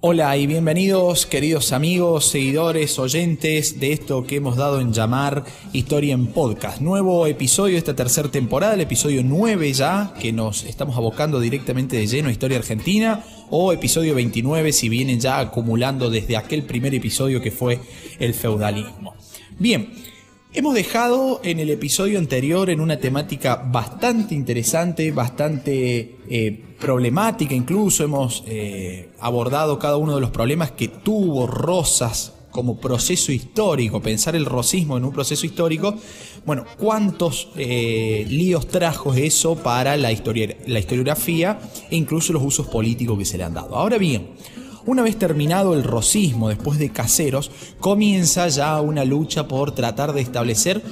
Hola y bienvenidos queridos amigos, seguidores, oyentes de esto que hemos dado en llamar Historia en Podcast. Nuevo episodio de esta tercera temporada, el episodio 9 ya, que nos estamos abocando directamente de lleno a Historia Argentina, o episodio 29 si vienen ya acumulando desde aquel primer episodio que fue el feudalismo. Bien, Hemos dejado en el episodio anterior en una temática bastante interesante, bastante eh, problemática incluso. Hemos eh, abordado cada uno de los problemas que tuvo Rosas como proceso histórico, pensar el rosismo en un proceso histórico. Bueno, ¿cuántos eh, líos trajo eso para la, la historiografía e incluso los usos políticos que se le han dado? Ahora bien, una vez terminado el rosismo después de Caseros, comienza ya una lucha por tratar de establecer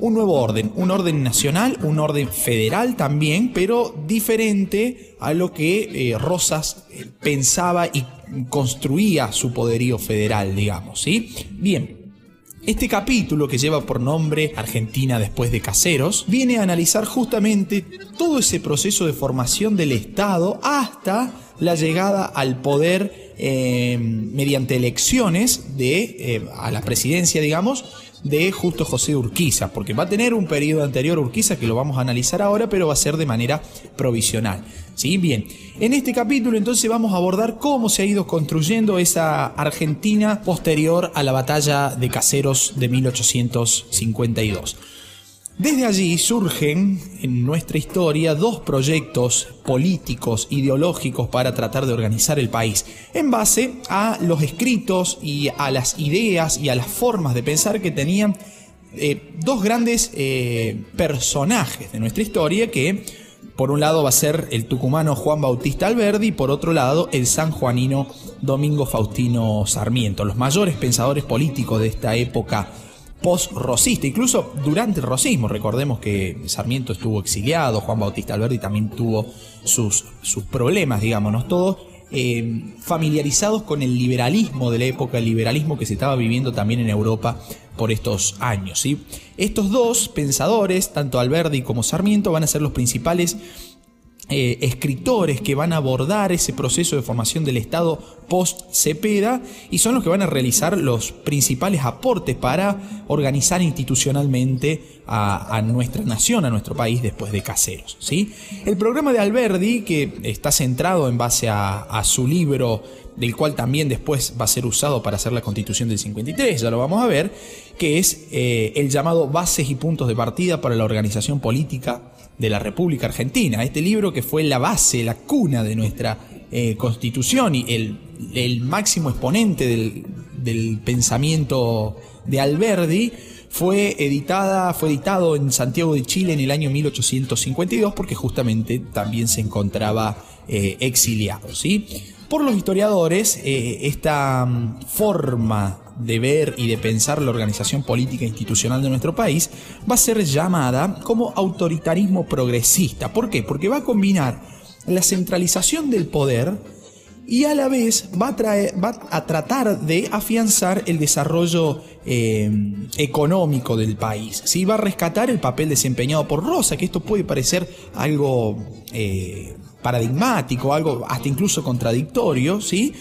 un nuevo orden, un orden nacional, un orden federal también, pero diferente a lo que eh, Rosas eh, pensaba y construía su poderío federal, digamos, ¿sí? Bien, este capítulo, que lleva por nombre Argentina después de Caseros, viene a analizar justamente todo ese proceso de formación del Estado hasta la llegada al poder eh, mediante elecciones de, a la presidencia, digamos, de justo José Urquiza, porque va a tener un periodo anterior Urquiza que lo vamos a analizar ahora, pero va a ser de manera provisional. ¿Sí? Bien, en este capítulo entonces vamos a abordar cómo se ha ido construyendo esa Argentina posterior a la batalla de Caseros de 1852. Desde allí surgen en nuestra historia dos proyectos políticos, ideológicos para tratar de organizar el país, en base a los escritos y a las ideas y a las formas de pensar que tenían eh, dos grandes eh, personajes de nuestra historia que por un lado va a ser el tucumano Juan Bautista Alberdi y por otro lado el sanjuanino Domingo Faustino Sarmiento, los mayores pensadores políticos de esta época post-rosista, incluso durante el rosismo. Recordemos que Sarmiento estuvo exiliado, Juan Bautista Alberdi también tuvo sus, sus problemas, digámonos, todos eh, familiarizados con el liberalismo de la época, el liberalismo que se estaba viviendo también en Europa por estos años. ¿sí? Estos dos pensadores, tanto Alberdi como Sarmiento, van a ser los principales eh, escritores que van a abordar ese proceso de formación del Estado post-Cepeda y son los que van a realizar los principales aportes para organizar institucionalmente a, nuestra nación, a nuestro país después de Caseros. ¿sí? El programa de Alberdi, que está centrado en base a, su libro, del cual también después va a ser usado para hacer la constitución del 53, ya lo vamos a ver, que es eh, el llamado Bases y Puntos de Partida para la Organización Política de la República Argentina. Este libro que fue la base, la cuna de nuestra eh, constitución y el, máximo exponente del, pensamiento de Alberdi, fue editada, fue editado en Santiago de Chile en el año 1852 porque justamente también se encontraba eh, exiliado. ¿sí? Por los historiadores, eh, esta mm, forma de ver y de pensar la organización política institucional de nuestro país va a ser llamada como autoritarismo progresista. ¿Por qué? Porque va a combinar la centralización del poder y a la vez va a, traer, va a tratar de afianzar el desarrollo eh, económico del país. ¿sí? Va a rescatar el papel desempeñado por Rosa, que esto puede parecer algo eh, paradigmático, algo hasta incluso contradictorio, ¿sí?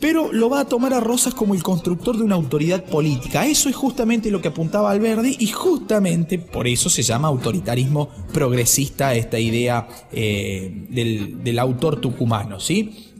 pero lo va a tomar a Rosas como el constructor de una autoridad política. Eso es justamente lo que apuntaba Alberdi y justamente por eso se llama autoritarismo progresista esta idea eh, del, autor tucumano, ¿sí?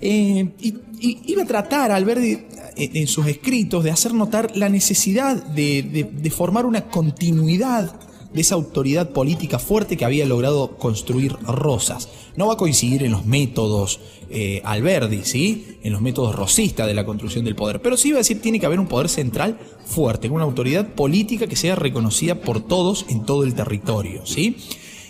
Eh, y, iba a tratar Alberdi eh, en sus escritos de hacer notar la necesidad de formar una continuidad de esa autoridad política fuerte que había logrado construir Rosas. No va a coincidir en los métodos eh, Alberdi, ¿sí? en los métodos rosistas de la construcción del poder, pero sí va a decir tiene que haber un poder central fuerte, una autoridad política que sea reconocida por todos en todo el territorio, ¿sí?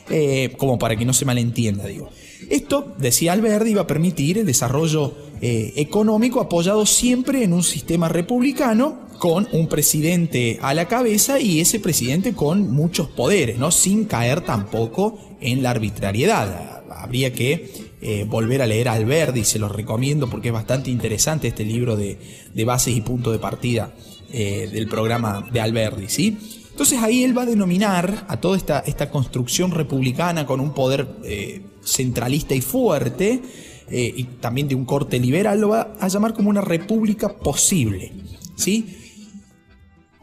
Eh, como para que no se malentienda, digo. Esto, decía Alberdi, va a permitir el desarrollo eh, económico apoyado siempre en un sistema republicano con un presidente a la cabeza y ese presidente con muchos poderes, ¿no? Sin caer tampoco en la arbitrariedad. Habría que eh, volver a leer a Alberdi, se los recomiendo porque es bastante interesante este libro de, bases y punto de partida eh, del programa de Alberdi, ¿sí? Entonces ahí él va a denominar a toda esta, esta construcción republicana con un poder eh, centralista y fuerte, y también de un corte liberal, lo va a llamar como una república posible. ¿Sí?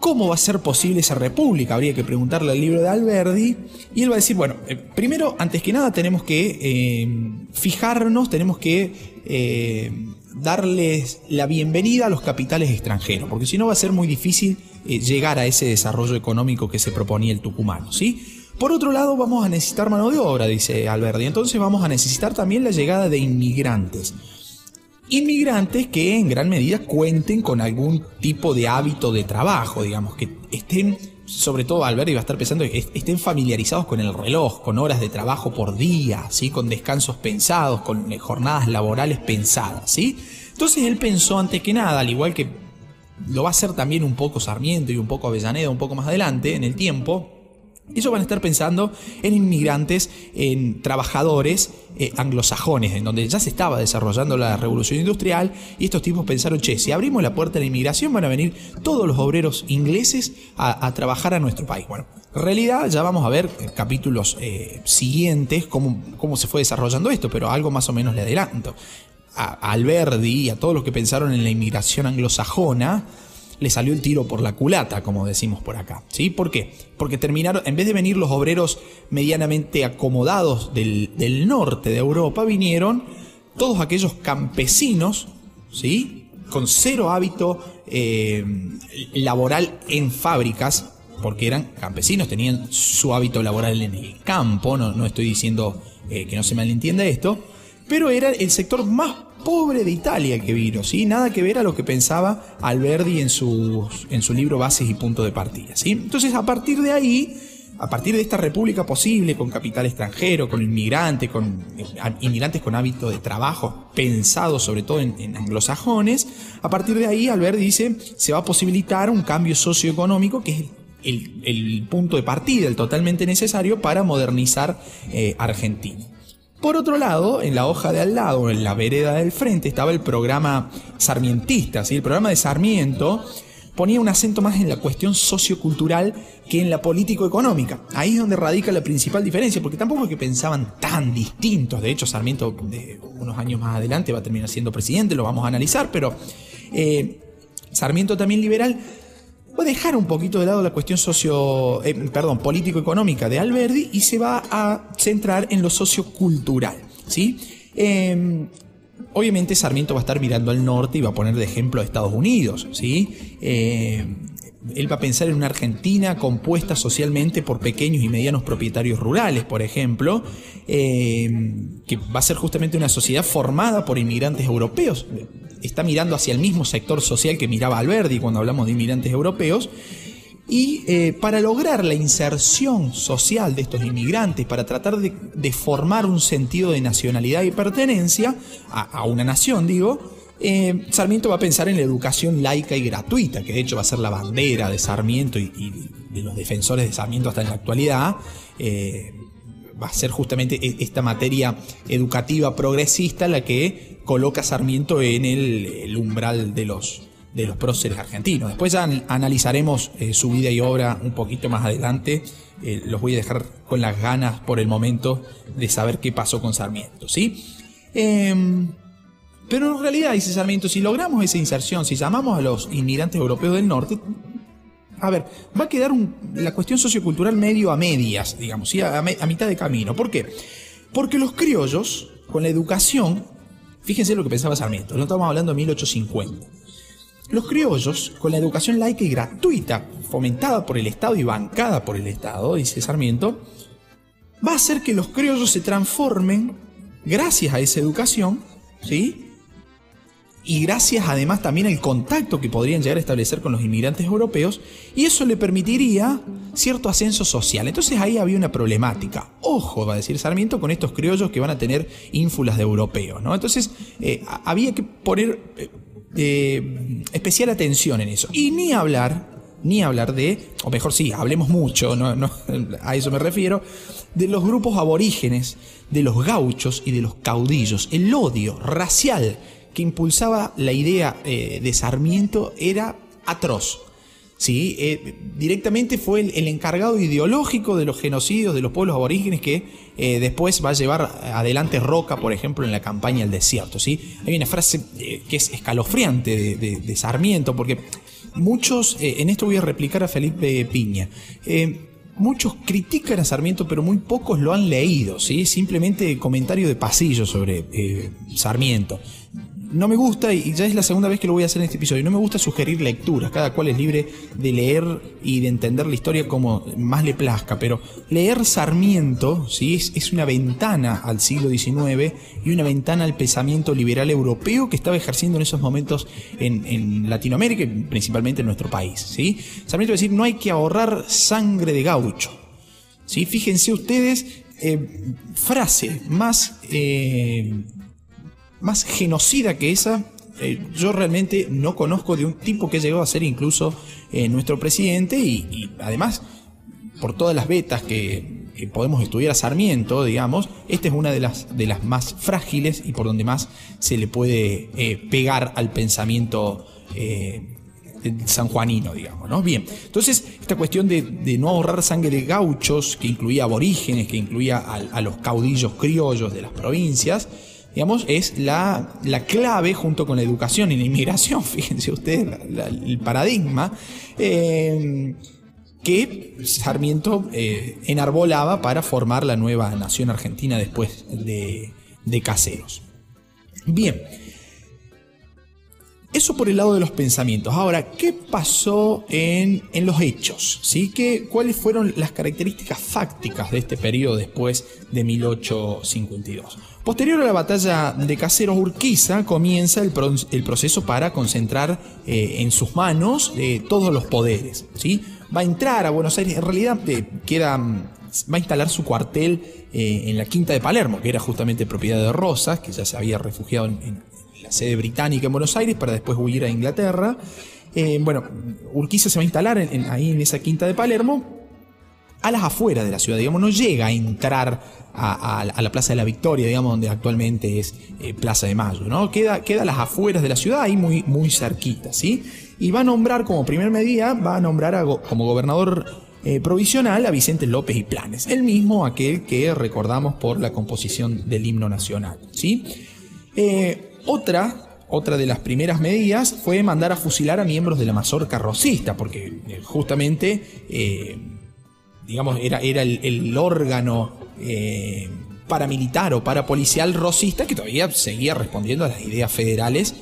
¿Cómo va a ser posible esa república? Habría que preguntarle al libro de Alberdi. Y él va a decir, bueno, eh, primero, antes que nada, tenemos que eh, fijarnos, tenemos que eh, darles la bienvenida a los capitales extranjeros, porque si no va a ser muy difícil llegar a ese desarrollo económico que se proponía el tucumano, ¿sí? Por otro lado, vamos a necesitar mano de obra, dice Alberdi. Entonces vamos a necesitar también la llegada de inmigrantes inmigrantes que en gran medida cuenten con algún tipo de hábito de trabajo, digamos, que estén, sobre todo Alberto iba a estar pensando, estén familiarizados con el reloj, con horas de trabajo por día, ¿sí? con descansos pensados, con eh, jornadas laborales pensadas. ¿sí? Entonces él pensó antes que nada, al igual que lo va a hacer también un poco Sarmiento y un poco Avellaneda un poco más adelante en el tiempo, ellos van a estar pensando en inmigrantes, en trabajadores eh, anglosajones, en donde ya se estaba desarrollando la revolución industrial, y estos tipos pensaron, che, si abrimos la puerta de la inmigración van a venir todos los obreros ingleses a, trabajar a nuestro país. Bueno, en realidad ya vamos a ver en capítulos eh, siguientes cómo, cómo se fue desarrollando esto, pero algo más o menos le adelanto. A, a Alberdi y a todos los que pensaron en la inmigración anglosajona, le salió el tiro por la culata, como decimos por acá. ¿Sí? ¿Por qué? Porque terminaron, en vez de venir los obreros medianamente acomodados del, norte de Europa, vinieron todos aquellos campesinos, ¿sí? Con cero hábito eh, laboral en fábricas, porque eran campesinos, tenían su hábito laboral en el campo, no, no estoy diciendo eh, que no se malentienda esto, pero era el sector más pobre de Italia que vino, ¿sí? Nada que ver a lo que pensaba Alberdi en, en su libro Bases y Punto de Partida, ¿sí? Entonces, a partir de ahí, a partir de esta república posible, con capital extranjero, con inmigrantes, con eh, inmigrantes con hábito de trabajo, pensado sobre todo en, anglosajones, a partir de ahí Alberdi dice, se va a posibilitar un cambio socioeconómico que es el, punto de partida, el totalmente necesario para modernizar eh, Argentina. Por otro lado, en la hoja de al lado, en la vereda del frente, estaba el programa sarmientista. ¿sí? El programa de Sarmiento ponía un acento más en la cuestión sociocultural que en la político-económica. Ahí es donde radica la principal diferencia, porque tampoco es que pensaban tan distintos. De hecho, Sarmiento, de unos años más adelante, va a terminar siendo presidente, lo vamos a analizar, pero eh, Sarmiento también liberal va a dejar un poquito de lado la cuestión socio, eh, perdón, político-económica de Alberdi y se va a centrar en lo sociocultural, ¿sí? Em, obviamente Sarmiento va a estar mirando al norte y va a poner de ejemplo a Estados Unidos, ¿sí? Em, él va a pensar en una Argentina compuesta socialmente por pequeños y medianos propietarios rurales, por ejemplo, em, que va a ser justamente una sociedad formada por inmigrantes europeos está mirando hacia el mismo sector social que miraba Alberti cuando hablamos de inmigrantes europeos. Y eh, para lograr la inserción social de estos inmigrantes, para tratar de, formar un sentido de nacionalidad y pertenencia a, una nación, digo, eh, Sarmiento va a pensar en la educación laica y gratuita, que de hecho va a ser la bandera de Sarmiento y, de los defensores de Sarmiento hasta en la actualidad. Eh, va a ser justamente e, esta materia educativa progresista la que coloca Sarmiento en el, umbral de los, de los próceres argentinos. Después analizaremos eh, su vida y obra un poquito más adelante. Eh, los voy a dejar con las ganas por el momento de saber qué pasó con Sarmiento, ¿sí? Em, pero en realidad, dice Sarmiento, si logramos esa inserción, si llamamos a los inmigrantes europeos del norte, a ver, va a quedar la cuestión sociocultural medio a medias, digamos, ¿sí? a, mitad de camino. ¿Por qué? Porque los criollos, con la educación, fíjense lo que pensaba Sarmiento, no estamos hablando de 1850. Los criollos, con la educación laica y gratuita, fomentada por el Estado y bancada por el Estado, dice Sarmiento, va a hacer que los criollos se transformen, gracias a esa educación, ¿sí? Y gracias además también al contacto que podrían llegar a establecer con los inmigrantes europeos, y eso le permitiría cierto ascenso social. Entonces ahí había una problemática. Ojo, va a decir Sarmiento, con estos criollos que van a tener ínfulas de europeos. ¿no? Entonces eh, había que poner eh, eh, especial atención en eso. Y ni hablar, ni hablar de, o mejor sí, hablemos mucho, no, a eso me refiero, de los grupos aborígenes, de los gauchos y de los caudillos. El odio racial que impulsaba la idea eh, de Sarmiento era atroz. ¿sí? Eh, directamente fue el, encargado ideológico de los genocidios de los pueblos aborígenes que eh, después va a llevar adelante Roca, por ejemplo, en la campaña del desierto. ¿sí? Hay una frase que es escalofriante de, Sarmiento, porque muchos, en esto voy a replicar a Felipe Piña, muchos critican a Sarmiento, pero muy pocos lo han leído, ¿sí? simplemente comentario de pasillo sobre Sarmiento no me gusta, y ya es la segunda vez que lo voy a hacer en este episodio, no me gusta sugerir lecturas, cada cual es libre de leer y de entender la historia como más le plazca, pero leer Sarmiento ¿sí? es, una ventana al siglo XIX y una ventana al pensamiento liberal europeo que estaba ejerciendo en esos momentos en, Latinoamérica y principalmente en nuestro país. ¿sí? Sarmiento va a decir, no hay que ahorrar sangre de gaucho. ¿sí? Fíjense ustedes, eh, frase más... Eh, más genocida que esa, eh, yo realmente no conozco de un tipo que llegó a ser incluso eh, nuestro presidente y, además, por todas las vetas que, podemos estudiar a Sarmiento, digamos, esta es una de las, de las más frágiles y por donde más se le puede eh, pegar al pensamiento sanjuanino, digamos, ¿no? Bien, entonces esta cuestión de, no ahorrar sangre de gauchos, que incluía aborígenes, que incluía a los caudillos criollos de las provincias, digamos, es la, clave junto con la educación y la inmigración, fíjense ustedes el paradigma, eh, que Sarmiento eh, enarbolaba para formar la nueva nación argentina después de, de Caseros. Bien, eso por el lado de los pensamientos. Ahora, ¿qué pasó en, los hechos? ¿Sí? ¿Qué, ¿Cuáles fueron las características fácticas de este periodo después de 1852? Posterior a la batalla de Caseros Urquiza comienza el, proceso para concentrar eh, en sus manos eh, todos los poderes. ¿sí? Va a entrar a Buenos Aires, en realidad eh, queda, va a instalar su cuartel en la Quinta de Palermo, que era justamente propiedad de Rosas, que ya se había refugiado en, la sede británica en Buenos Aires para después huir a Inglaterra. Bueno, Urquiza se va a instalar ahí en esa quinta de Palermo, a las afueras de la ciudad, digamos, no llega a entrar a, la Plaza de la Victoria, digamos, donde actualmente es eh, Plaza de Mayo, ¿no? Queda, queda a las afueras de la ciudad, ahí muy, muy cerquita, ¿sí? Y va a nombrar como primer medida, va a nombrar como gobernador eh, provisional a Vicente López y Planes, el mismo aquel que recordamos por la composición del himno nacional, ¿sí? Otra, otra de las primeras medidas fue mandar a fusilar a miembros de la mazorca rosista, porque eh, justamente, eh, digamos, era, era el, órgano eh, paramilitar o parapolicial rosista que todavía seguía respondiendo a las ideas federales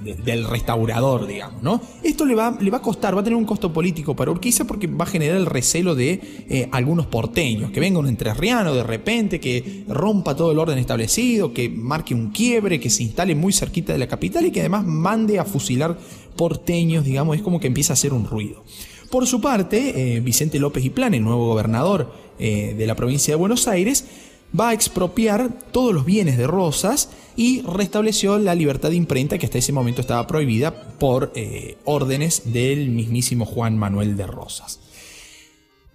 del restaurador, digamos, ¿no? Esto le va, le va a costar, va a tener un costo político para Urquiza porque va a generar el recelo de eh, algunos porteños, que venga un entrerriano de repente, que rompa todo el orden establecido, que marque un quiebre, que se instale muy cerquita de la capital y que además mande a fusilar porteños, digamos, es como que empieza a hacer un ruido. Por su parte, eh, Vicente López y Plan, el nuevo gobernador eh, de la provincia de Buenos Aires, va a expropiar todos los bienes de Rosas y restableció la libertad de imprenta que hasta ese momento estaba prohibida por eh, órdenes del mismísimo Juan Manuel de Rosas.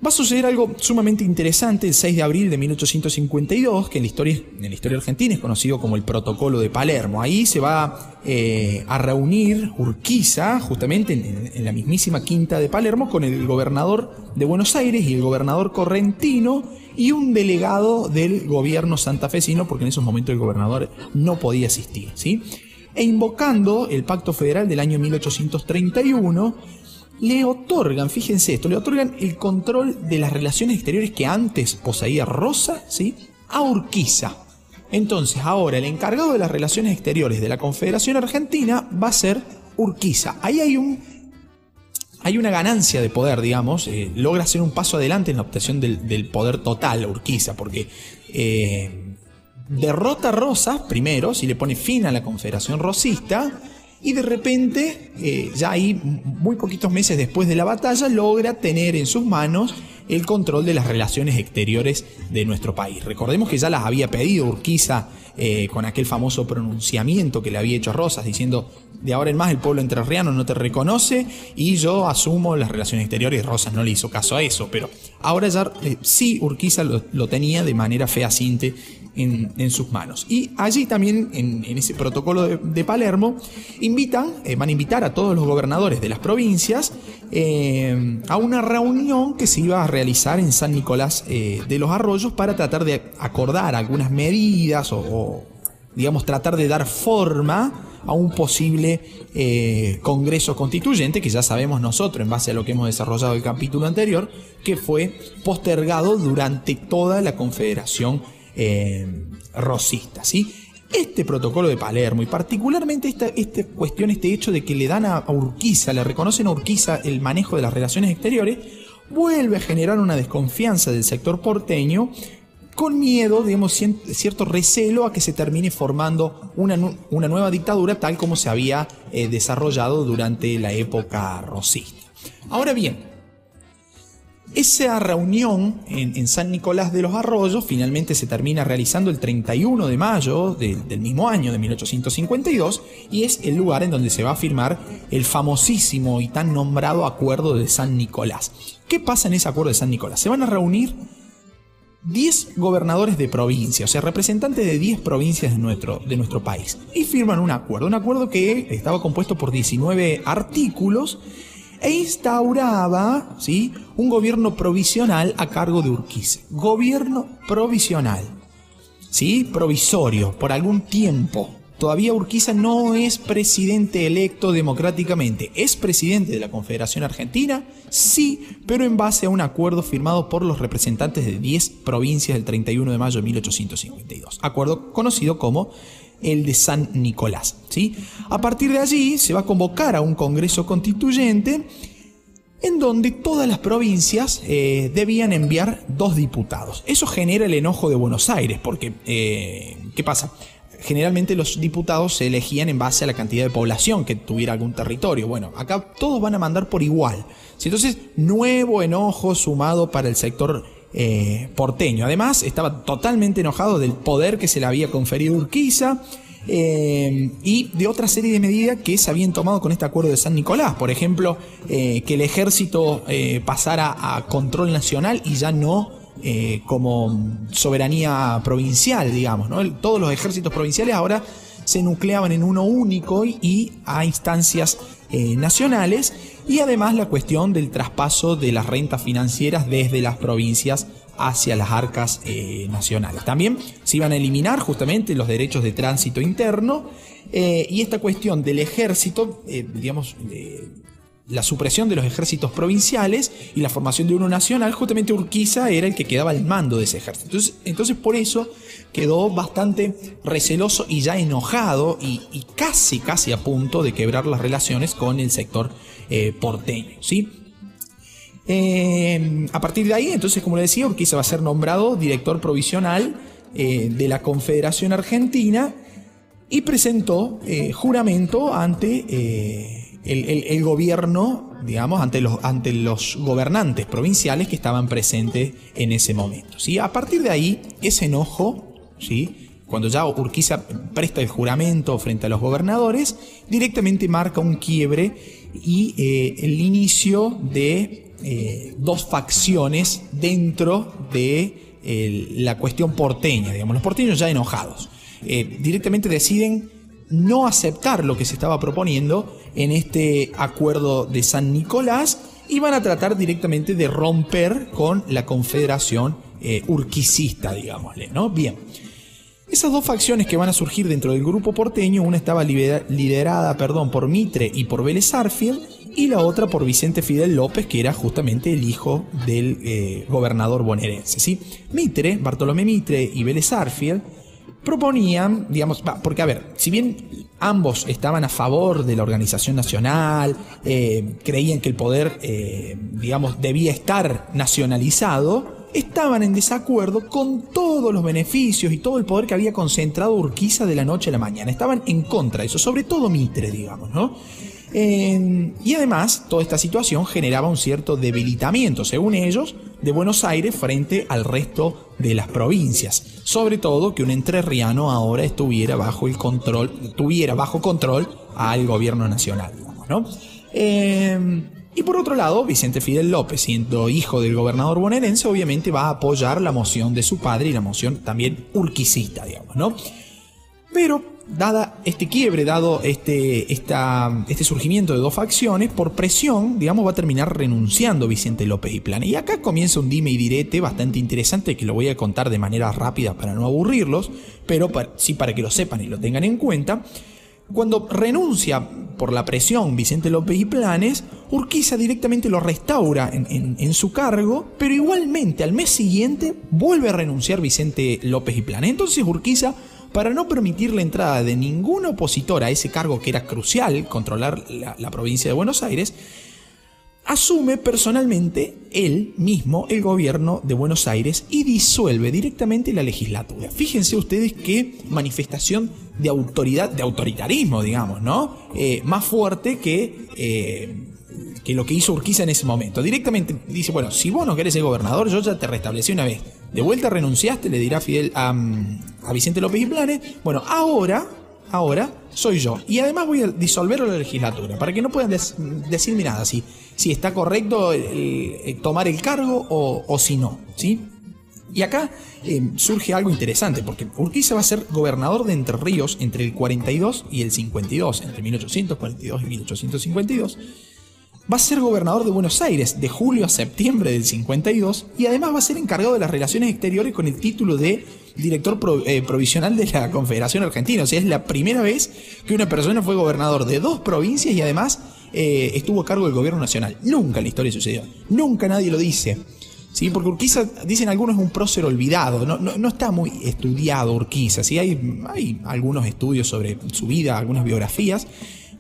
Va a suceder algo sumamente interesante el 6 de abril de 1852, que en la historia, en la historia argentina es conocido como el Protocolo de Palermo. Ahí se va eh, a reunir Urquiza, justamente en, en, la mismísima quinta de Palermo, con el gobernador de Buenos Aires y el gobernador correntino y un delegado del gobierno santafesino, porque en esos momentos el gobernador no podía asistir. ¿sí? E invocando el Pacto Federal del año 1831, le otorgan, fíjense esto, le otorgan el control de las relaciones exteriores que antes poseía Rosa, ¿sí? A Urquiza. Entonces, ahora el encargado de las relaciones exteriores de la Confederación Argentina va a ser Urquiza. Ahí hay un hay una ganancia de poder, digamos, eh, logra hacer un paso adelante en la obtención del, poder total Urquiza, porque eh, derrota a Rosas primero, si le pone fin a la Confederación Rosista, y de repente, eh, ya ahí muy poquitos meses después de la batalla, logra tener en sus manos el control de las relaciones exteriores de nuestro país. Recordemos que ya las había pedido Urquiza eh, con aquel famoso pronunciamiento que le había hecho Rosas, diciendo, de ahora en más el pueblo entrerriano no te reconoce y yo asumo las relaciones exteriores. Rosas no le hizo caso a eso, pero ahora ya eh, sí Urquiza lo, tenía de manera fehaciente en, sus manos. Y allí también, en, ese protocolo de, Palermo, invitan, eh, van a invitar a todos los gobernadores de las provincias a una reunión que se iba a realizar en San Nicolás de los Arroyos para tratar de acordar algunas medidas o, digamos, tratar de dar forma a un posible Congreso Constituyente, que ya sabemos nosotros, en base a lo que hemos desarrollado el capítulo anterior, que fue postergado durante toda la Confederación eh, rosista. ¿sí? Este protocolo de Palermo y particularmente esta, esta, cuestión, este hecho de que le dan a Urquiza, le reconocen a Urquiza el manejo de las relaciones exteriores, vuelve a generar una desconfianza del sector porteño con miedo, digamos, cierto recelo a que se termine formando una, nueva dictadura tal como se había eh, desarrollado durante la época rosista. Ahora bien, esa reunión en, San Nicolás de los Arroyos finalmente se termina realizando el 31 de mayo del mismo año, de 1852, y es el lugar en donde se va a firmar el famosísimo y tan nombrado Acuerdo de San Nicolás. ¿Qué pasa en ese Acuerdo de San Nicolás? Se van a reunir 10 gobernadores de provincia, o sea, representantes de 10 provincias de nuestro, de nuestro país, y firman un acuerdo, un acuerdo que estaba compuesto por 19 artículos e instauraba ¿sí? un gobierno provisional a cargo de Urquiza. Gobierno provisional, ¿sí? provisorio, por algún tiempo. Todavía Urquiza no es presidente electo democráticamente. ¿Es presidente de la Confederación Argentina? Sí, pero en base a un acuerdo firmado por los representantes de 10 provincias el 31 de mayo de 1852. Acuerdo conocido como el de San Nicolás. ¿sí? A partir de allí se va a convocar a un Congreso Constituyente en donde todas las provincias eh, debían enviar dos diputados. Eso genera el enojo de Buenos Aires, porque, eh, ¿qué pasa? Generalmente los diputados se elegían en base a la cantidad de población que tuviera algún territorio. Bueno, acá todos van a mandar por igual. Entonces, nuevo enojo sumado para el sector eh, porteño. Además, estaba totalmente enojado del poder que se le había conferido Urquiza. Eh, y de otra serie de medidas que se habían tomado con este acuerdo de San Nicolás. Por ejemplo, eh, que el ejército pasara a control nacional y ya no como soberanía provincial, digamos. Todos los ejércitos provinciales ahora se nucleaban en uno único y a instancias nacionales y además la cuestión del traspaso de las rentas financieras desde las provincias hacia las arcas eh, nacionales. También se iban a eliminar justamente los derechos de tránsito interno eh, y esta cuestión del ejército, eh, digamos, la supresión de los ejércitos provinciales y la formación de uno nacional, justamente Urquiza era el que quedaba al mando de ese ejército. Entonces, entonces por eso quedó bastante receloso y ya enojado y, casi, casi a punto de quebrar las relaciones con el sector eh, porteño. ¿sí? Eh, a partir de ahí, entonces, como le decía, Urquiza va a ser nombrado director provisional eh, de la Confederación Argentina y presentó juramento ante el, gobierno, digamos, ante los, ante los gobernantes provinciales que estaban presentes en ese momento. ¿sí? A partir de ahí, ese enojo, ¿sí? cuando ya Urquiza presta el juramento frente a los gobernadores, directamente marca un quiebre y eh, el inicio de eh, dos facciones dentro de la cuestión porteña, digamos, los porteños ya enojados. Eh, directamente deciden no aceptar lo que se estaba proponiendo en este acuerdo de San Nicolás y van a tratar directamente de romper con la confederación eh, urquicista, digámosle, ¿no? Bien. Esas dos facciones que van a surgir dentro del grupo porteño, una estaba liderada perdón, por Mitre y por Vélez Arfield, y la otra por Vicente Fidel López, que era justamente el hijo del eh, gobernador bonaerense. ¿sí? Mitre, Bartolomé Mitre y Vélez Arfield proponían, digamos, porque a ver, si bien ambos estaban a favor de la organización nacional, eh, creían que el poder, eh, digamos, debía estar nacionalizado, estaban en desacuerdo con todos los beneficios y todo el poder que había concentrado Urquiza de la noche a la mañana. Estaban en contra de eso, sobre todo Mitre, digamos, ¿no? y además, toda esta situación generaba un cierto debilitamiento, según ellos, de Buenos Aires frente al resto de las provincias. Sobre todo que un entrerriano ahora estuviera bajo el control, tuviera bajo control al gobierno nacional, ¿no? Y por otro lado, Vicente Fidel López, siendo hijo del gobernador bonaerense, obviamente va a apoyar la moción de su padre y la moción también urquicista, digamos, ¿no? Pero, dada este quiebre, dado este, este surgimiento de dos facciones, por presión, digamos, va a terminar renunciando Vicente López y Plana. Y acá comienza un dime y direte bastante interesante que lo voy a contar de manera rápida para no aburrirlos, pero sí para que lo sepan y lo tengan en cuenta. Cuando renuncia por la presión Vicente López y Planes, Urquiza directamente lo restaura en, su cargo, pero igualmente al mes siguiente vuelve a renunciar Vicente López y Planes. Entonces Urquiza, para no permitir la entrada de ningún opositor a ese cargo que era crucial, controlar la provincia de Buenos Aires, asume personalmente él mismo el gobierno de Buenos Aires y disuelve directamente la legislatura. Fíjense ustedes qué manifestación de autoridad, de autoritarismo, digamos, ¿no? Eh, más fuerte que, eh, que lo que hizo Urquiza en ese momento. Directamente dice, bueno, si vos no querés ser gobernador, yo ya te restablecí una vez. De vuelta renunciaste, le dirá Fidel a, a Vicente López y Planes. Bueno, ahora ahora soy yo. Y además voy a disolver la legislatura, para que no puedan decirme nada si, si está correcto tomar el cargo o, si no. ¿sí? Y acá eh, surge algo interesante, porque Urquiza va a ser gobernador de Entre Ríos entre el 42 y el 52, entre 1842 y 1852 va a ser gobernador de Buenos Aires de julio a septiembre del 52 y además va a ser encargado de las relaciones exteriores con el título de director eh, provisional de la Confederación Argentina. O sea, es la primera vez que una persona fue gobernador de dos provincias y además eh, estuvo a cargo del gobierno nacional. Nunca en la historia sucedió. Nunca nadie lo dice. ¿Sí? Porque Urquiza, dicen algunos, es un prócer olvidado. No, no, está muy estudiado Urquiza. ¿sí? Hay, hay algunos estudios sobre su vida, algunas biografías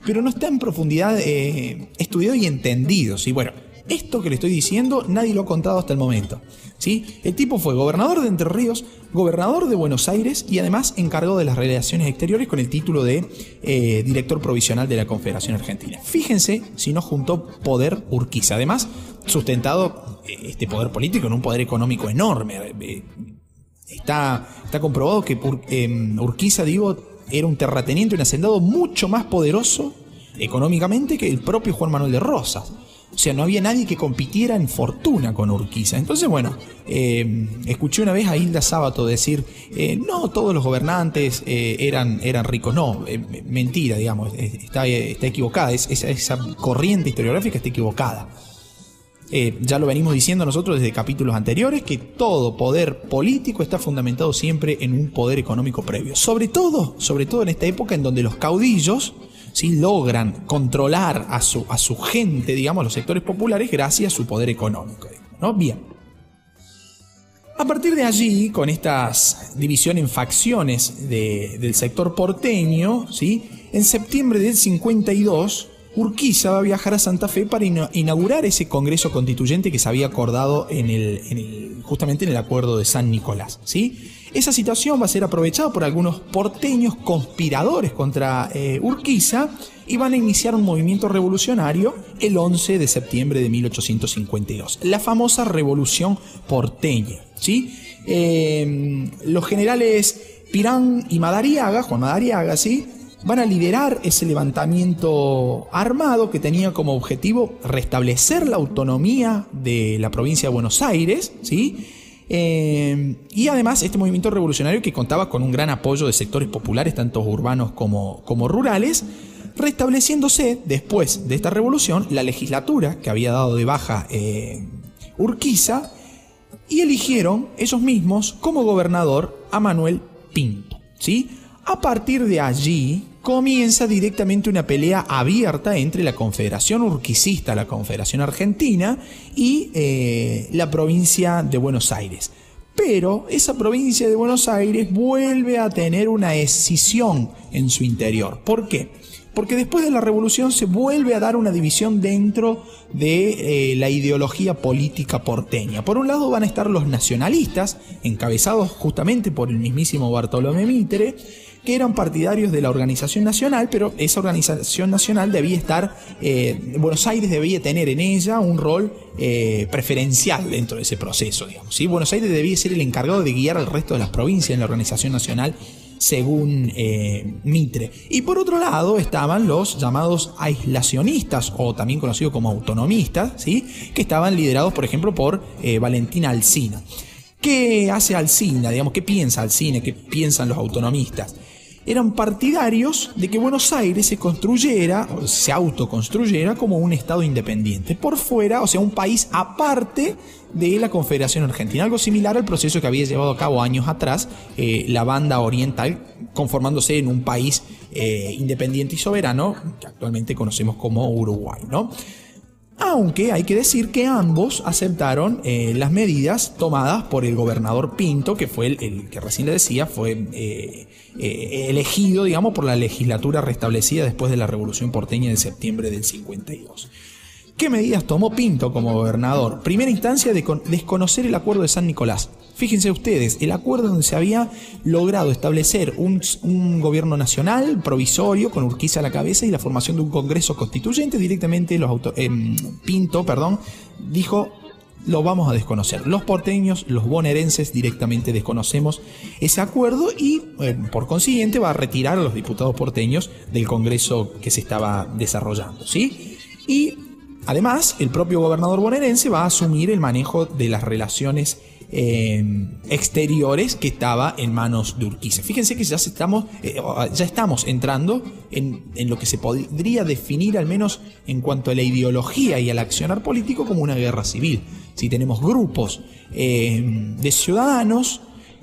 pero no está en profundidad eh, estudiado y entendido. ¿sí? Bueno, esto que le estoy diciendo nadie lo ha contado hasta el momento. ¿sí? El tipo fue gobernador de Entre Ríos, gobernador de Buenos Aires y además encargado de las relaciones exteriores con el título de eh, director provisional de la Confederación Argentina. Fíjense si no juntó poder Urquiza. Además, sustentado eh, este poder político en un poder económico enorme. Está, está comprobado que Urquiza, digo, era un terrateniente, un hacendado mucho más poderoso económicamente que el propio Juan Manuel de Rosas. O sea, no había nadie que compitiera en fortuna con Urquiza. Entonces, bueno, eh, escuché una vez a Hilda Sábato decir, eh, no todos los gobernantes eh, eran, eran ricos. No, mentira, digamos, está, está equivocada. esa, esa corriente historiográfica está equivocada. Eh, ya lo venimos diciendo nosotros desde capítulos anteriores, que todo poder político está fundamentado siempre en un poder económico previo. Sobre todo, sobre todo en esta época en donde los caudillos ¿sí? logran controlar a su, a su gente, digamos, los sectores populares, gracias a su poder económico. ¿no? Bien. A partir de allí, con estas divisiones en facciones del sector porteño, ¿sí? en septiembre del 52, Urquiza va a viajar a Santa Fe para inaugurar ese Congreso Constituyente que se había acordado en el, justamente en el Acuerdo de San Nicolás. ¿sí? Esa situación va a ser aprovechada por algunos porteños conspiradores contra eh, Urquiza y van a iniciar un movimiento revolucionario el 11 de septiembre de 1852, la famosa Revolución Porteña. ¿sí? Eh, los generales Pirán y Madariaga, Juan Madariaga, ¿sí? Van a liderar ese levantamiento armado que tenía como objetivo restablecer la autonomía de la provincia de Buenos Aires, ¿sí? Eh, y además este movimiento revolucionario que contaba con un gran apoyo de sectores populares, tanto urbanos como, como rurales, restableciéndose después de esta revolución la legislatura que había dado de baja eh, Urquiza y eligieron ellos mismos como gobernador a Manuel Pinto. ¿sí? A partir de allí, comienza directamente una pelea abierta entre la Confederación Urquicista, la Confederación Argentina y eh, la provincia de Buenos Aires. Pero esa provincia de Buenos Aires vuelve a tener una escisión en su interior. ¿Por qué? Porque después de la revolución se vuelve a dar una división dentro de eh, la ideología política porteña. Por un lado van a estar los nacionalistas, encabezados justamente por el mismísimo Bartolomé Mitre, que eran partidarios de la organización nacional, pero esa organización nacional debía estar, eh, Buenos Aires debía tener en ella un rol eh, preferencial dentro de ese proceso. ¿sí? Buenos Aires debía ser el encargado de guiar al resto de las provincias en la organización nacional según eh, Mitre. Y por otro lado estaban los llamados aislacionistas, o también conocidos como autonomistas, ¿sí? que estaban liderados, por ejemplo, por eh, Valentina Alcina. ¿Qué hace Alcina? Digamos, ¿Qué piensa Alcina? ¿Qué piensan los autonomistas? Eran partidarios de que Buenos Aires se construyera, o se autoconstruyera como un Estado independiente, por fuera, o sea, un país aparte de la Confederación Argentina, algo similar al proceso que había llevado a cabo años atrás eh, la banda oriental, conformándose en un país eh, independiente y soberano, que actualmente conocemos como Uruguay, ¿no? Aunque hay que decir que ambos aceptaron eh, las medidas tomadas por el gobernador Pinto, que fue el, que recién le decía, fue eh, elegido, digamos, por la legislatura restablecida después de la Revolución porteña de septiembre del 52. ¿Qué medidas tomó Pinto como gobernador? Primera instancia de desconocer el acuerdo de San Nicolás. Fíjense ustedes, el acuerdo donde se había logrado establecer un, gobierno nacional provisorio con Urquiza a la cabeza y la formación de un Congreso constituyente, directamente los eh, Pinto, perdón, dijo lo vamos a desconocer. Los porteños, los bonaerenses directamente desconocemos ese acuerdo y eh, por consiguiente va a retirar a los diputados porteños del Congreso que se estaba desarrollando, ¿sí? Y además, el propio gobernador bonaerense va a asumir el manejo de las relaciones exteriores que estaba en manos de Urquiza. Fíjense que ya estamos, eh, ya estamos entrando en, lo que se podría definir, al menos en cuanto a la ideología y al accionar político, como una guerra civil. Si tenemos grupos de ciudadanos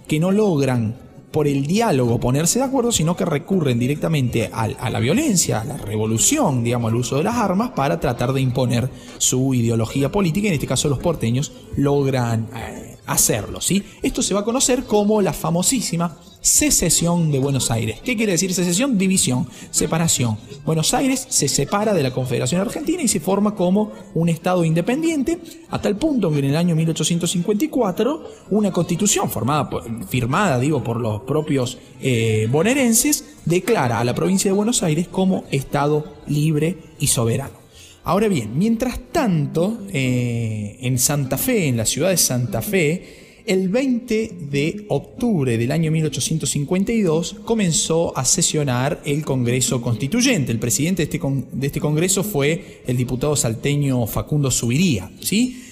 que no logran por el diálogo ponerse de acuerdo, sino que recurren directamente a, la violencia, a la revolución, digamos, al uso de las armas para tratar de imponer su ideología política. En este caso, los porteños logran eh, hacerlo, ¿sí? Esto se va a conocer como la famosísima secesión de Buenos Aires. ¿Qué quiere decir secesión? División, separación. Buenos Aires se separa de la Confederación Argentina y se forma como un Estado independiente, hasta el punto que en el año 1854 una constitución formada, firmada, digo, por los propios eh, bonaerenses, declara a la provincia de Buenos Aires como Estado libre y soberano. Ahora bien, mientras tanto, eh, en Santa Fe, en la ciudad de Santa Fe, el 20 de octubre del año 1852 comenzó a sesionar el Congreso Constituyente. El presidente de este, de este Congreso fue el diputado salteño Facundo Subiría. ¿sí?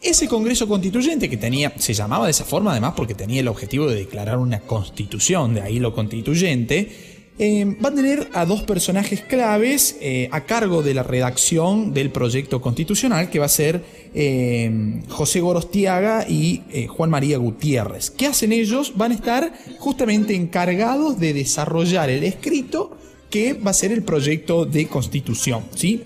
Ese Congreso Constituyente, que tenía, se llamaba de esa forma además porque tenía el objetivo de declarar una constitución, de ahí lo constituyente, eh, va a tener a dos personajes claves eh, a cargo de la redacción del proyecto constitucional, que va a ser eh, José Gorostiaga y Juan María Gutiérrez. ¿Qué hacen ellos? Van a estar justamente encargados de desarrollar el escrito que va a ser el proyecto de constitución. ¿sí?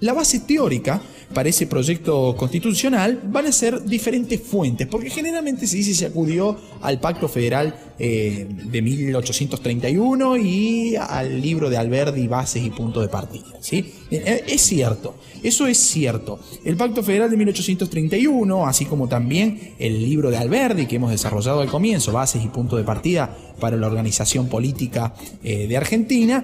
La base teórica para ese proyecto constitucional van a ser diferentes fuentes, porque generalmente se dice se acudió al Pacto Federal eh, de 1831 y al libro de Alberdi, Bases y Punto de Partida. ¿sí? Eh, eh, es cierto, eso es cierto. El Pacto Federal de 1831, así como también el libro de Alberdi que hemos desarrollado al comienzo, Bases y Punto de Partida para la organización política de Argentina,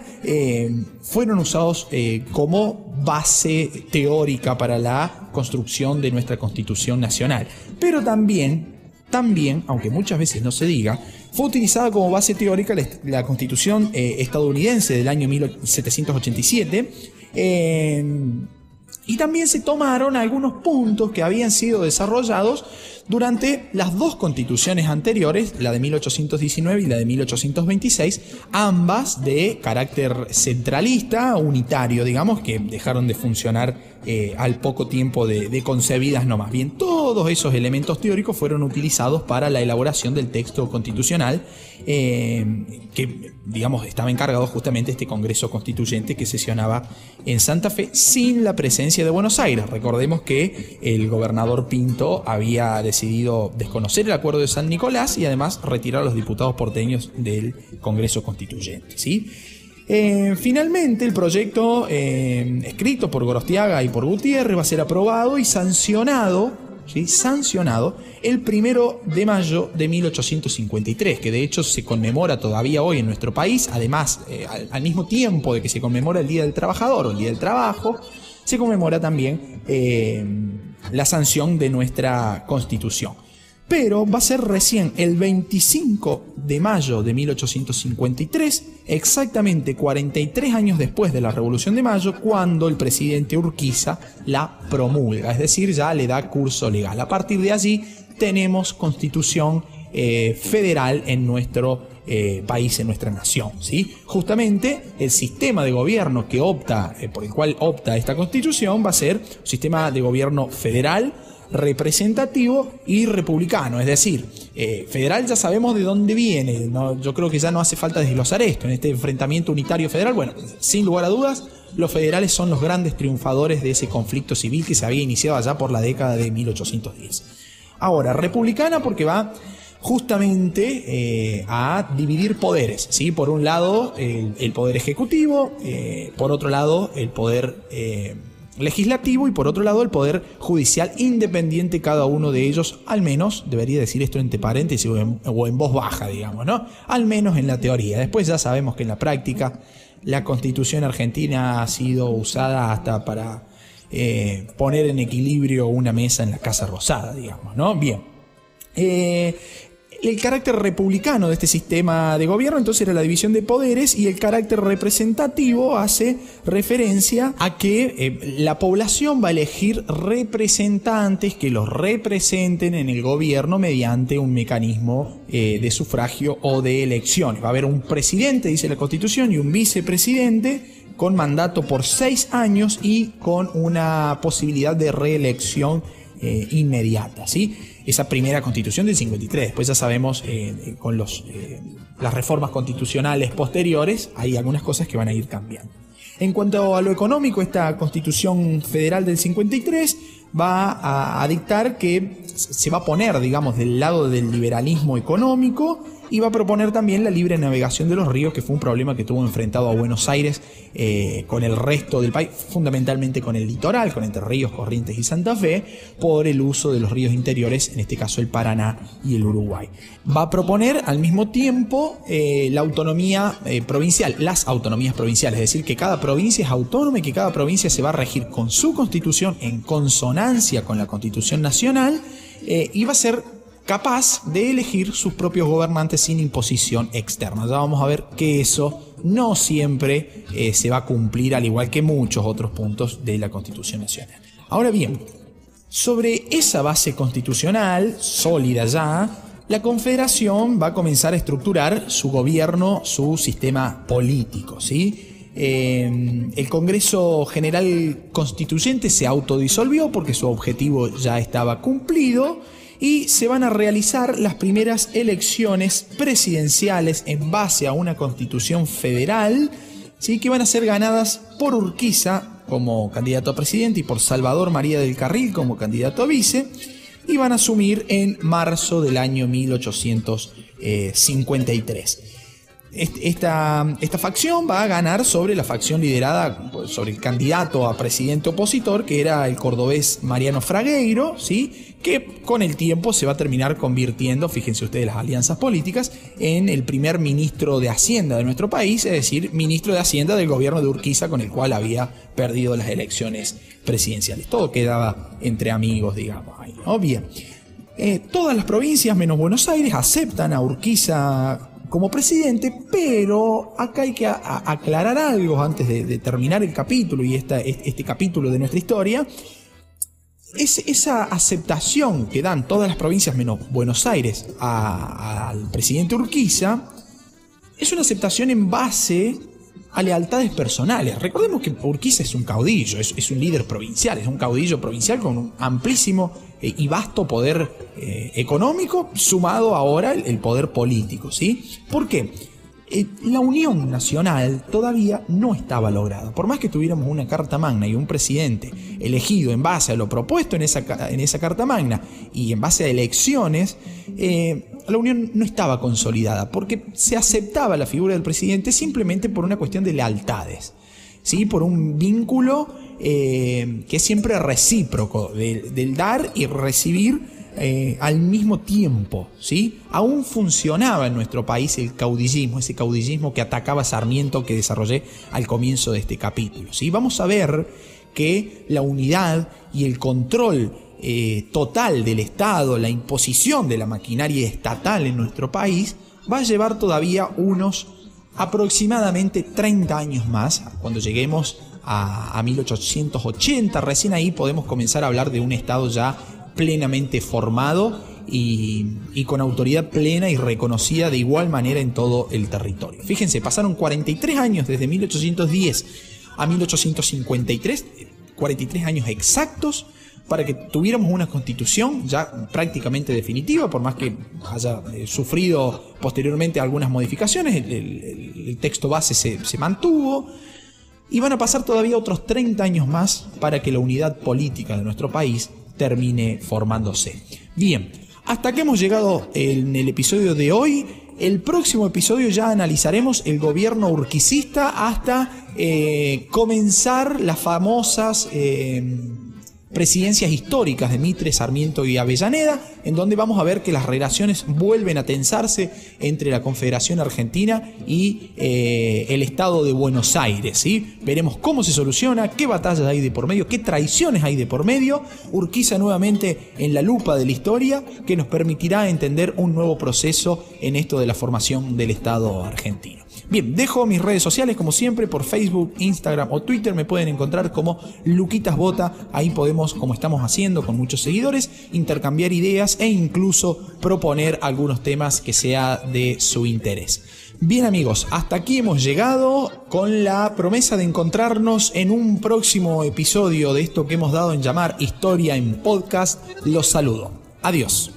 fueron usados como base teórica para la construcción de nuestra Constitución Nacional. Pero también, también, aunque muchas veces no se diga, fue utilizada como base teórica la, Constitución eh, estadounidense del año 1787. y también se tomaron algunos puntos que habían sido desarrollados durante las dos constituciones anteriores, la de 1819 y la de 1826, ambas de carácter centralista, unitario, digamos, que dejaron de funcionar eh, al poco tiempo de, concebidas no más bien. Todos esos elementos teóricos fueron utilizados para la elaboración del texto constitucional eh, que, digamos, estaba encargado justamente este Congreso Constituyente que sesionaba en Santa Fe sin la presencia de Buenos Aires. Recordemos que el gobernador Pinto había decidido desconocer el acuerdo de San Nicolás y además retirar a los diputados porteños del Congreso Constituyente. ¿sí? Eh, finalmente, el proyecto eh, escrito por Gorostiaga y por Gutiérrez va a ser aprobado y sancionado, ¿sí? sancionado el primero de mayo de 1853, que de hecho se conmemora todavía hoy en nuestro país, además, eh, al, mismo tiempo de que se conmemora el Día del Trabajador o el Día del Trabajo, se conmemora también la sanción de nuestra Constitución. Pero va a ser recién el 25 de mayo de 1853, exactamente 43 años después de la Revolución de Mayo, cuando el presidente Urquiza la promulga, es decir, ya le da curso legal. A partir de allí tenemos constitución eh, federal en nuestro eh, país, en nuestra nación. Justamente el sistema de gobierno que opta, eh, por el cual opta esta constitución, va a ser un sistema de gobierno federal representativo y republicano. Es decir, eh, federal ya sabemos de dónde viene. Yo creo que ya no hace falta desglosar esto en este enfrentamiento unitario federal. Bueno, sin lugar a dudas, los federales son los grandes triunfadores de ese conflicto civil que se había iniciado allá por la década de 1810. Ahora, republicana porque va justamente eh, a dividir poderes. ¿sí? Por un lado, el, poder ejecutivo, eh, por otro lado, el poder legislativo y por otro lado el poder judicial independiente cada uno de ellos, al menos, debería decir esto entre paréntesis o en, voz baja, digamos, ¿no? Al menos en la teoría. Después ya sabemos que en la práctica la constitución argentina ha sido usada hasta para eh, poner en equilibrio una mesa en la Casa Rosada, digamos, ¿no? Bien. Eh, el carácter republicano de este sistema de gobierno entonces era la división de poderes y el carácter representativo hace referencia a que eh, la población va a elegir representantes que los representen en el gobierno mediante un mecanismo eh, de sufragio o de elecciones. Va a haber un presidente, dice la constitución, y un vicepresidente con mandato por seis años y con una posibilidad de reelección eh, inmediata. ¿sí? Esa primera constitución del 53. Después ya sabemos, eh, eh, con los, eh, las reformas constitucionales posteriores, hay algunas cosas que van a ir cambiando. En cuanto a lo económico, esta constitución federal del 53 va a, dictar que se va a poner, digamos, del lado del liberalismo económico va a proponer también la libre navegación de los ríos, que fue un problema que tuvo enfrentado a Buenos Aires eh, con el resto del país, fundamentalmente con el litoral, con Entre Ríos, Corrientes y Santa Fe, por el uso de los ríos interiores, en este caso el Paraná y el Uruguay. Va a proponer al mismo tiempo eh, la autonomía eh, provincial, las autonomías provinciales, es decir, que cada provincia es autónoma y que cada provincia se va a regir con su constitución en consonancia con la constitución nacional y va a ser capaz de elegir sus propios gobernantes sin imposición externa. Ya vamos a ver que eso no siempre eh, se va a cumplir, al igual que muchos otros puntos de la Constitución Nacional. Ahora bien, sobre esa base constitucional sólida ya, la Confederación va a comenzar a estructurar su gobierno, su sistema político, ¿sí? Eh, el Congreso General Constituyente se autodisolvió porque su objetivo ya estaba cumplido y se van a realizar las primeras elecciones presidenciales en base a una constitución federal, ¿sí? que van a ser ganadas por Urquiza como candidato a presidente y por Salvador María del Carril como candidato a vice, y van a asumir en marzo del año 1853. Esta, esta, facción va a ganar sobre la facción liderada sobre el candidato a presidente opositor, que era el cordobés Mariano Fragueiro, ¿sí? que con el tiempo se va a terminar convirtiendo, fíjense ustedes las alianzas políticas, en el primer ministro de Hacienda de nuestro país, es decir, ministro de Hacienda del gobierno de Urquiza con el cual había perdido las elecciones presidenciales. Todo quedaba entre amigos, digamos. Ahí. Eh, todas las provincias menos Buenos Aires aceptan a Urquiza como presidente, pero acá hay que aclarar algo antes de, terminar el capítulo y este capítulo de nuestra historia, es esa aceptación que dan todas las provincias menos Buenos Aires al presidente Urquiza es una aceptación en base a lealtades personales. Recordemos que Urquiza es un caudillo, es, un líder provincial, es un caudillo provincial con un amplísimo eh, y vasto poder eh, económico, sumado ahora el, poder político. ¿sí? ¿Por qué? Eh, la unión nacional todavía no estaba lograda. Por más que tuviéramos una Carta Magna y un presidente elegido en base a lo propuesto en esa, en esa Carta Magna y en base a elecciones, eh, la unión no estaba consolidada porque se aceptaba la figura del presidente simplemente por una cuestión de lealtades, ¿sí? por un vínculo eh, que es siempre recíproco, del dar y recibir eh, al mismo tiempo, ¿sí? Aún funcionaba en nuestro país el caudillismo, ese caudillismo que atacaba a Sarmiento que desarrollé al comienzo de este capítulo, ¿sí? Vamos a ver que la unidad y el control eh, total del Estado, la imposición de la maquinaria estatal en nuestro país, va a llevar todavía unos aproximadamente 30 años más, cuando lleguemos a, 1880, recién ahí podemos comenzar a hablar de un Estado ya plenamente formado y, y, con autoridad plena y reconocida de igual manera en todo el territorio. Fíjense, pasaron 43 años desde 1810 a 1853, 43 años exactos para que tuviéramos una constitución ya prácticamente definitiva, por más que haya eh, sufrido posteriormente algunas modificaciones, el, texto base se, se, mantuvo, y van a pasar todavía otros 30 años más para que la unidad política de nuestro país termine formándose. Bien, hasta que hemos llegado en el episodio de hoy, el próximo episodio ya analizaremos el gobierno urquicista hasta eh, comenzar las famosas... Eh, presidencias históricas de Mitre, Sarmiento y Avellaneda, en donde vamos a ver que las relaciones vuelven a tensarse entre la Confederación Argentina y eh, el Estado de Buenos Aires. ¿sí? Veremos cómo se soluciona, qué batallas hay de por medio, qué traiciones hay de por medio. Urquiza nuevamente en la lupa de la historia que nos permitirá entender un nuevo proceso en esto de la formación del Estado argentino. Bien, dejo mis redes sociales como siempre por Facebook, Instagram o Twitter. Me pueden encontrar como Luquitas Bota. Ahí podemos, como estamos haciendo con muchos seguidores, intercambiar ideas e incluso proponer algunos temas que sea de su interés. Bien amigos, hasta aquí hemos llegado con la promesa de encontrarnos en un próximo episodio de esto que hemos dado en llamar Historia en Podcast. Los saludo. Adiós.